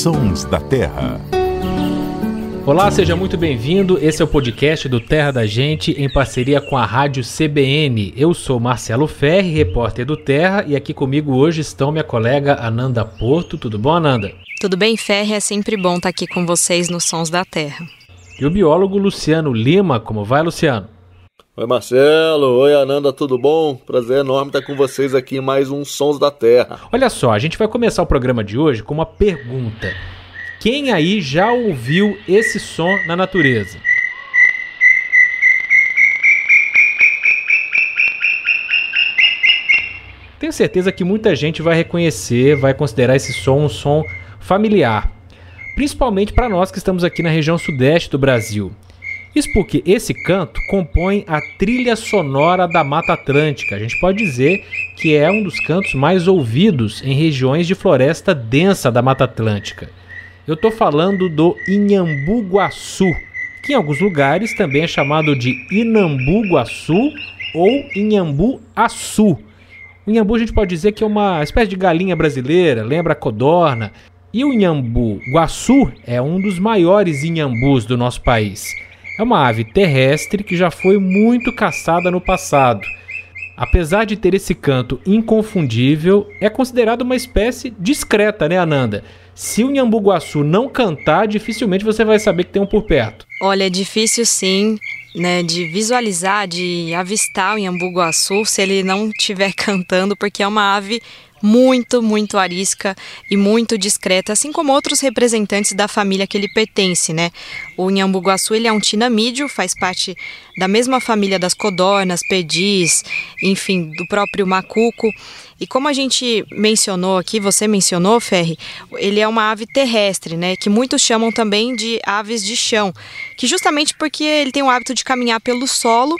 Sons da Terra. Olá, seja muito bem-vindo. Esse é o podcast do Terra da Gente em parceria com a Rádio CBN. Eu sou Marcelo Ferri, repórter do Terra, e aqui comigo hoje estão minha colega Ananda Porto. Tudo bom, Ananda? Tudo bem, Ferri? É sempre bom estar aqui com vocês nos Sons da Terra. E o biólogo Luciano Lima. Como vai, Luciano? Oi Marcelo, oi Ananda, tudo bom? Prazer enorme estar com vocês aqui em mais um Sons da Terra. Olha só, a gente vai começar o programa de hoje com uma pergunta. Quem aí já ouviu esse som na natureza? Tenho certeza que muita gente vai reconhecer, vai considerar esse som um som familiar, principalmente para nós que estamos aqui na região sudeste do Brasil. Isso porque esse canto compõe a trilha sonora da Mata Atlântica. A gente pode dizer que é um dos cantos mais ouvidos em regiões de floresta densa da Mata Atlântica. Eu estou falando do Inhambuguaçu, que em alguns lugares também é chamado de Inambuguaçu ou Inhambu-Açu. O Inhambu a gente pode dizer que é uma espécie de galinha brasileira, lembra a codorna. E o Inhambu Guaçu é um dos maiores inhambus do nosso país. É uma ave terrestre que já foi muito caçada no passado. Apesar de ter esse canto inconfundível, é considerado uma espécie discreta, né, Ananda? Se o Nhambuguaçu não cantar, dificilmente você vai saber que tem um por perto. Olha, é difícil sim, né, de visualizar, de avistar o Nhambuguaçu se ele não estiver cantando, porque é uma ave muito, muito arisca e muito discreta, assim como outros representantes da família que ele pertence, né? O Inhambuguaçu, ele é um tinamídeo, faz parte da mesma família das codornas, perdis, enfim, do próprio macuco. E como a gente mencionou aqui, você mencionou, Ferri, ele é uma ave terrestre, né? Que muitos chamam também de aves de chão, que justamente porque ele tem o hábito de caminhar pelo solo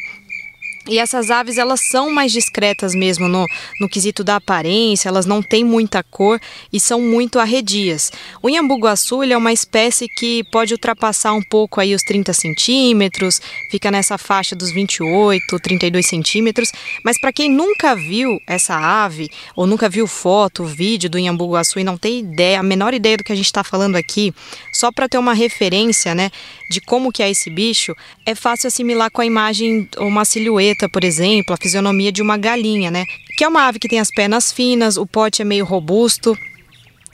e essas aves elas são mais discretas mesmo no, no quesito da aparência, elas não têm muita cor e são muito arredias. O Inhambuguaçu ele é uma espécie que pode ultrapassar um pouco aí os 30 centímetros, fica nessa faixa dos 28, 32 centímetros, mas para quem nunca viu essa ave, ou nunca viu foto, vídeo do Inhambuguaçu e não tem ideia, a menor ideia do que a gente está falando aqui, só para ter uma referência né, de como que é esse bicho, é fácil assimilar com a imagem, uma silhueta silhueta, por exemplo, a fisionomia de uma galinha, né? Que é uma ave que tem as pernas finas, o pote é meio robusto,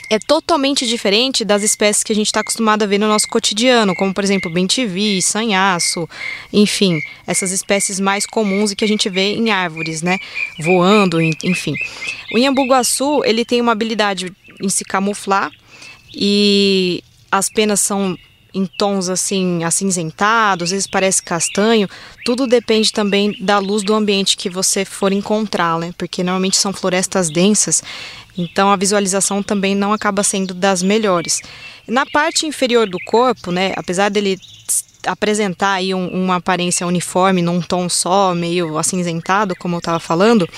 é totalmente diferente das espécies que a gente está acostumado a ver no nosso cotidiano, como por exemplo bentivi, sanhaço, enfim, essas espécies mais comuns e que a gente vê em árvores, né, voando, enfim. O Inhambuguaçu, ele tem uma habilidade em se camuflar e as penas são em tons assim acinzentados, às vezes parece castanho, tudo depende também da luz do ambiente que você for encontrar, né? Porque normalmente são florestas densas, então a visualização também não acaba sendo das melhores. Na parte inferior do corpo, né, apesar dele apresentar aí um, uma aparência uniforme num tom só, meio acinzentado, como eu estava falando,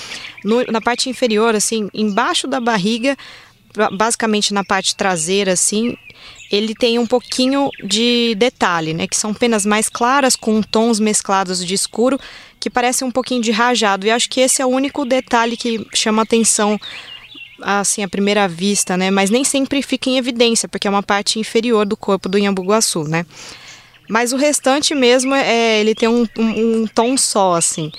no, na parte inferior, assim, embaixo da barriga, basicamente na parte traseira, assim, ele tem um pouquinho de detalhe, né? Que são penas mais claras com tons mesclados de escuro que parecem um pouquinho de rajado. E acho que esse é o único detalhe que chama atenção assim à primeira vista, né? Mas nem sempre fica em evidência porque é uma parte inferior do corpo do Inhambuguaçu, né? Mas o restante mesmo é ele tem um, um, um tom só assim.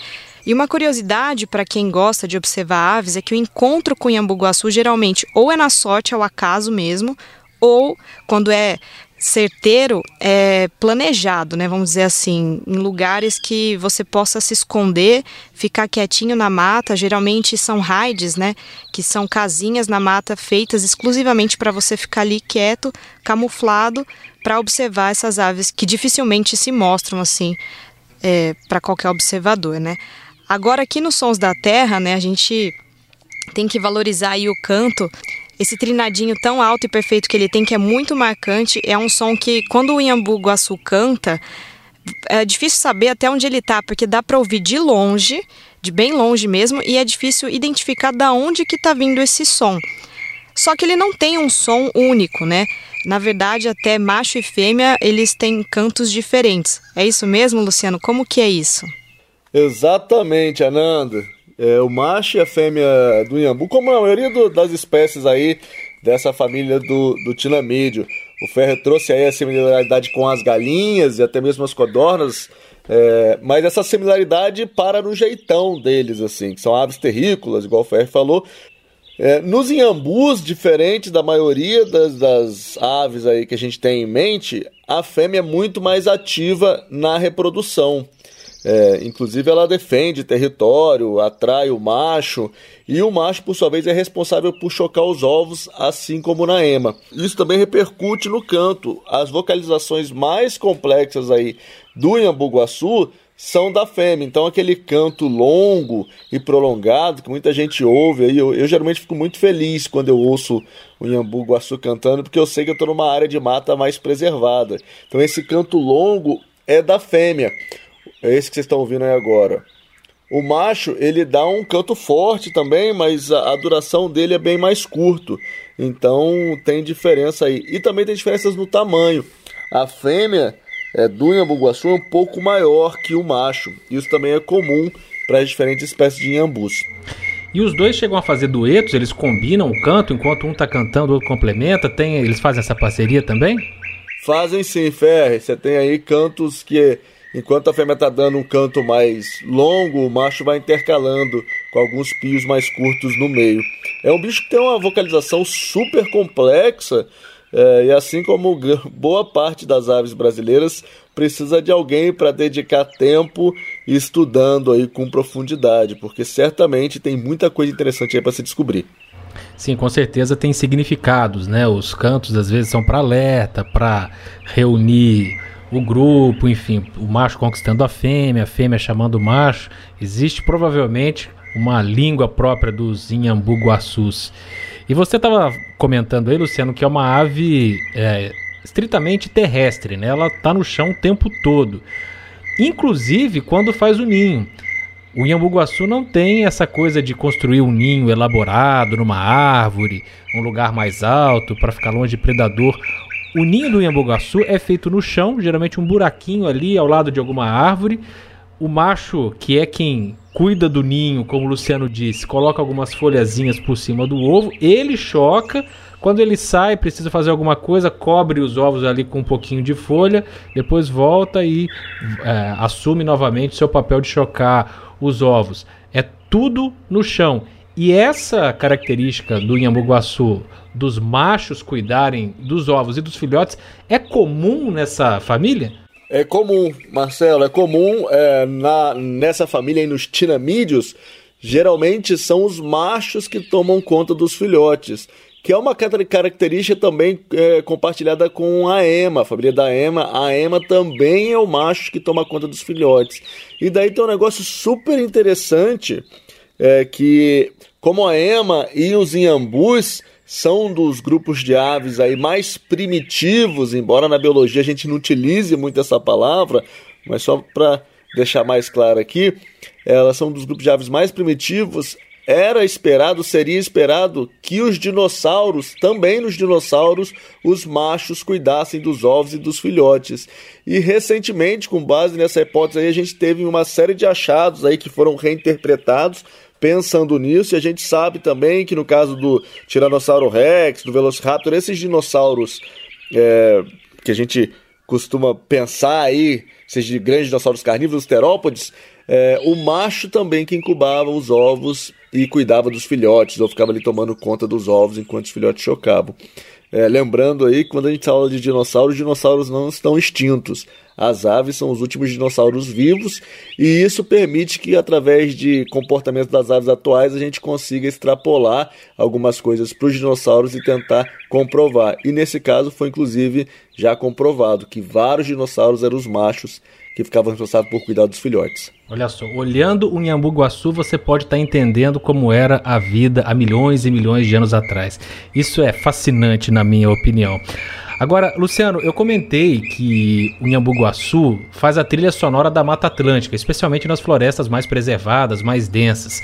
E uma curiosidade para quem gosta de observar aves é que o encontro com o Iambuguaçu geralmente ou é na sorte, ao acaso mesmo, ou quando é certeiro é planejado, né? Vamos dizer assim, em lugares que você possa se esconder, ficar quietinho na mata. Geralmente são raids, né? Que são casinhas na mata feitas exclusivamente para você ficar ali quieto, camuflado, para observar essas aves que dificilmente se mostram assim é, para qualquer observador, né? Agora aqui nos Sons da Terra, né? A gente tem que valorizar aí o canto esse trinadinho tão alto e perfeito que ele tem, que é muito marcante, é um som que, quando o Iambu Guaçu canta, é difícil saber até onde ele está, porque dá para ouvir de longe, de bem longe mesmo, e é difícil identificar da onde que está vindo esse som. Só que ele não tem um som único, né? Na verdade, até macho e fêmea, eles têm cantos diferentes. É isso mesmo, Luciano? Como que é isso? Exatamente, Ananda é, o macho e a fêmea do Inhambu, como a maioria do, das espécies aí dessa família do, do. O Ferro trouxe aí a similaridade com as galinhas e até mesmo as codornas, é, mas essa similaridade para no jeitão deles, assim, que são aves terrícolas, igual o Ferro falou. É, nos inhambus, diferente da maioria das, das aves aí que a gente tem em mente, a fêmea é muito mais ativa na reprodução. É, inclusive, ela defende território, atrai o macho, e o macho, por sua vez, é responsável por chocar os ovos, assim como na ema. Isso também repercute no canto. As vocalizações mais complexas aí do Iambuguaçu são da fêmea. Então, aquele canto longo e prolongado que muita gente ouve, aí eu, eu geralmente fico muito feliz quando eu ouço o Iambu Guaçu cantando, porque eu sei que eu estou numa área de mata mais preservada. Então, esse canto longo é da fêmea. É esse que vocês estão ouvindo aí agora. O macho, ele dá um canto forte também, mas a, a, duração dele é bem mais curto. Então tem diferença aí. E também tem diferenças no tamanho. A fêmea é, do Inhambuguaçu é um pouco maior que o macho. Isso também é comum para as diferentes espécies de inhambus. E os dois chegam a fazer duetos, eles combinam o canto, enquanto um está cantando, o outro complementa. Tem, eles fazem essa parceria também? Fazem sim, Ferre. Você tem aí cantos que Enquanto a fêmea está dando um canto mais longo, o macho vai intercalando com alguns pios mais curtos no meio. É um bicho que tem uma vocalização super complexa é, e assim como boa parte das aves brasileiras precisa de alguém para dedicar tempo estudando aí com profundidade, porque certamente tem muita coisa interessante aí para se descobrir. Sim, com certeza tem significados, né? Os cantos às vezes são para alerta, para reunir o grupo, enfim, o macho conquistando a fêmea, a fêmea chamando o macho. Existe provavelmente uma língua própria dos Inhambuguaçus. E você estava comentando aí, Luciano, que é uma ave é, estritamente terrestre, né? Ela está no chão o tempo todo, inclusive quando faz o ninho. O Inhambuguaçu não tem essa coisa de construir um ninho elaborado numa árvore, um lugar mais alto para ficar longe de predador. O ninho do Inhambugaçu é feito no chão, geralmente um buraquinho ali ao lado de alguma árvore. O macho, que é quem cuida do ninho, como o Luciano disse, coloca algumas folhazinhas por cima do ovo, ele choca. Quando ele sai, precisa fazer alguma coisa, cobre os ovos ali com um pouquinho de folha, depois volta e é, assume novamente seu papel de chocar os ovos. É tudo no chão. E essa característica do Inhambuguaçu dos machos cuidarem dos ovos e dos filhotes é comum nessa família? É comum, Marcelo, é comum é, na, nessa família aí nos tinamídeos, geralmente são os machos que tomam conta dos filhotes, que é uma característica também é, compartilhada com a ema, a família da ema. A ema também é o macho que toma conta dos filhotes. E daí tem um negócio super interessante, é, que como a ema e os inhambus são dos grupos de aves aí mais primitivos, embora na biologia a gente não utilize muito essa palavra, mas só para deixar mais claro aqui, elas são dos grupos de aves mais primitivos. Era esperado, seria esperado que os dinossauros, também nos dinossauros, os machos cuidassem dos ovos e dos filhotes. E recentemente, com base nessa hipótese aí, a gente teve uma série de achados aí que foram reinterpretados pensando nisso, e a gente sabe também que no caso do Tiranossauro Rex, do Velociraptor, esses dinossauros é, que a gente costuma pensar aí, seja de grandes dinossauros carnívoros, terópodes, é, o macho também que incubava os ovos e cuidava dos filhotes, ou ficava ali tomando conta dos ovos enquanto os filhotes chocavam. É, lembrando aí, quando a gente fala de dinossauros, os dinossauros não estão extintos. As aves são os últimos dinossauros vivos e isso permite que, através de comportamento das aves atuais, a gente consiga extrapolar algumas coisas para os dinossauros e tentar comprovar. E nesse caso foi inclusive já comprovado que vários dinossauros eram os machos que ficavam responsáveis por cuidar dos filhotes. Olha só, olhando o Inhambuguaçu, você pode estar tá entendendo como era a vida há milhões e milhões de anos atrás. Isso é fascinante, na minha opinião. Agora, Luciano, eu comentei que o Inhambuguaçu faz a trilha sonora da Mata Atlântica, especialmente nas florestas mais preservadas, mais densas.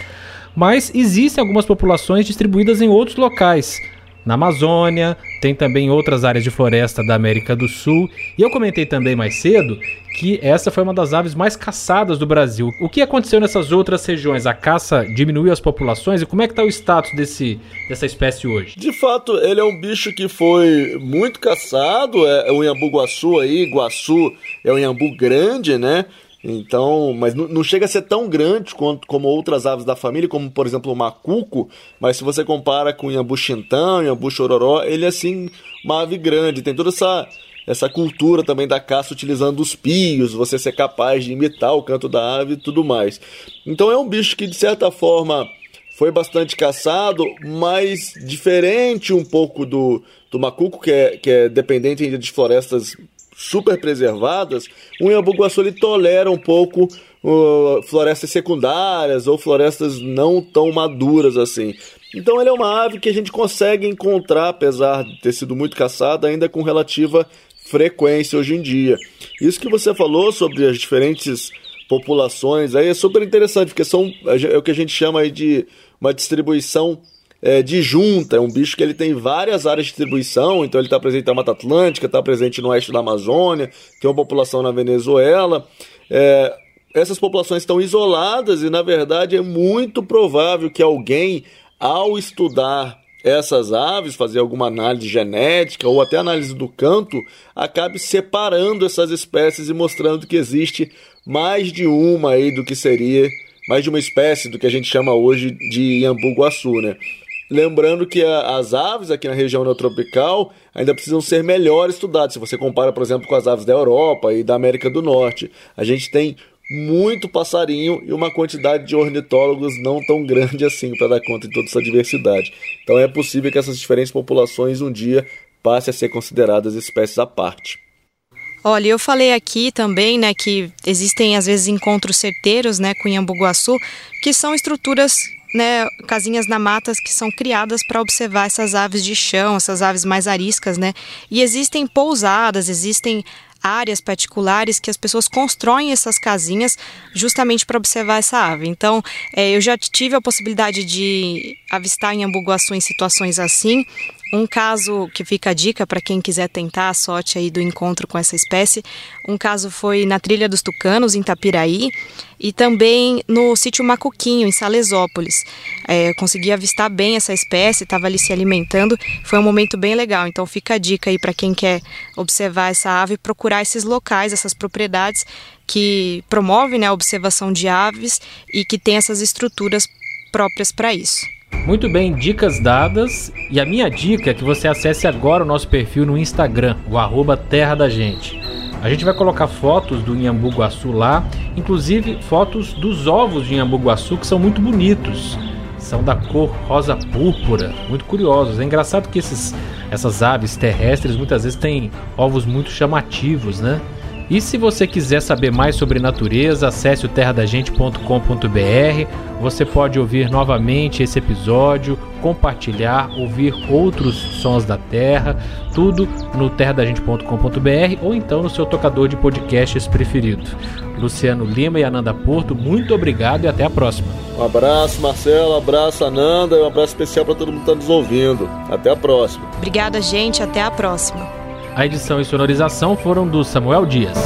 Mas existem algumas populações distribuídas em outros locais. Na Amazônia, tem também outras áreas de floresta da América do Sul. E eu comentei também mais cedo que essa foi uma das aves mais caçadas do Brasil. O que aconteceu nessas outras regiões? A caça diminuiu as populações? E como é que está o status desse, dessa espécie hoje? De fato, ele é um bicho que foi muito caçado. É, o Inhambu-Guaçu aí, Guaçu é um Inhambu grande, né? Então, mas não chega a ser tão grande quanto, como outras aves da família, como por exemplo o macuco, mas se você compara com o Inhambu Xintão, Inhambu Chororó, ele é assim uma ave grande, tem toda essa essa cultura também da caça utilizando os pios, você ser capaz de imitar o canto da ave e tudo mais. Então é um bicho que de certa forma foi bastante caçado, mas diferente um pouco do, do macuco, que é, que é dependente ainda de florestas super preservadas, o Inhambu-Guaçu ele tolera um pouco uh, florestas secundárias ou florestas não tão maduras assim. Então ele é uma ave que a gente consegue encontrar, apesar de ter sido muito caçada, ainda com relativa frequência hoje em dia. Isso que você falou sobre as diferentes populações aí é super interessante, porque são é o que a gente chama de uma distribuição é, de junta, é um bicho que ele tem várias áreas de distribuição, então ele está presente na Mata Atlântica, está presente no oeste da Amazônia, tem uma população na Venezuela. É, essas populações estão isoladas e, na verdade, é muito provável que alguém, ao estudar essas aves, fazer alguma análise genética ou até análise do canto, acabe separando essas espécies e mostrando que existe mais de uma aí do que seria mais de uma espécie do que a gente chama hoje de iambu-guaçu, né? Lembrando que a, as aves aqui na região neotropical ainda precisam ser melhor estudadas. Se você compara, por exemplo, com as aves da Europa e da América do Norte, a gente tem muito passarinho e uma quantidade de ornitólogos não tão grande assim para dar conta de toda essa diversidade. Então é possível que essas diferentes populações um dia passem a ser consideradas espécies à parte. Olha, eu falei aqui também, né, que existem às vezes encontros certeiros, né, com Iambuguaçu, que são estruturas né, casinhas na matas que são criadas para observar essas aves de chão, essas aves mais ariscas, né? E existem pousadas, existem áreas particulares que as pessoas constroem essas casinhas justamente para observar essa ave. Então, é, eu já tive a possibilidade de avistar em Ambuguaçu em situações assim. Um caso que fica a dica para quem quiser tentar a sorte aí do encontro com essa espécie, um caso foi na Trilha dos Tucanos, em Tapiraí, e também no sítio Macuquinho, em Salesópolis. É, consegui avistar bem essa espécie, estava ali se alimentando, foi um momento bem legal. Então fica a dica aí para quem quer observar essa ave, procurar esses locais, essas propriedades que promovem né, a observação de aves e que tem essas estruturas próprias para isso. Muito bem, dicas dadas. E a minha dica é que você acesse agora o nosso perfil no Instagram, o arroba Terra da Gente. A gente vai colocar fotos do Inhambu Guaçu lá, inclusive fotos dos ovos de Inhambu Guaçu que são muito bonitos. São da cor rosa púrpura, muito curiosos. É engraçado que esses, essas aves terrestres muitas vezes têm ovos muito chamativos, né? E se você quiser saber mais sobre natureza, acesse o terradagente.com.br. Você pode ouvir novamente esse episódio, compartilhar, ouvir outros sons da terra, tudo no terradagente.com.br ou então no seu tocador de podcasts preferido. Luciano Lima e Ananda Porto, muito obrigado e até a próxima. Um abraço, Marcelo, um abraço, Ananda, e um abraço especial para todo mundo que está nos ouvindo. Até a próxima. Obrigada, gente, até a próxima. A edição e sonorização foram do Samuel Dias.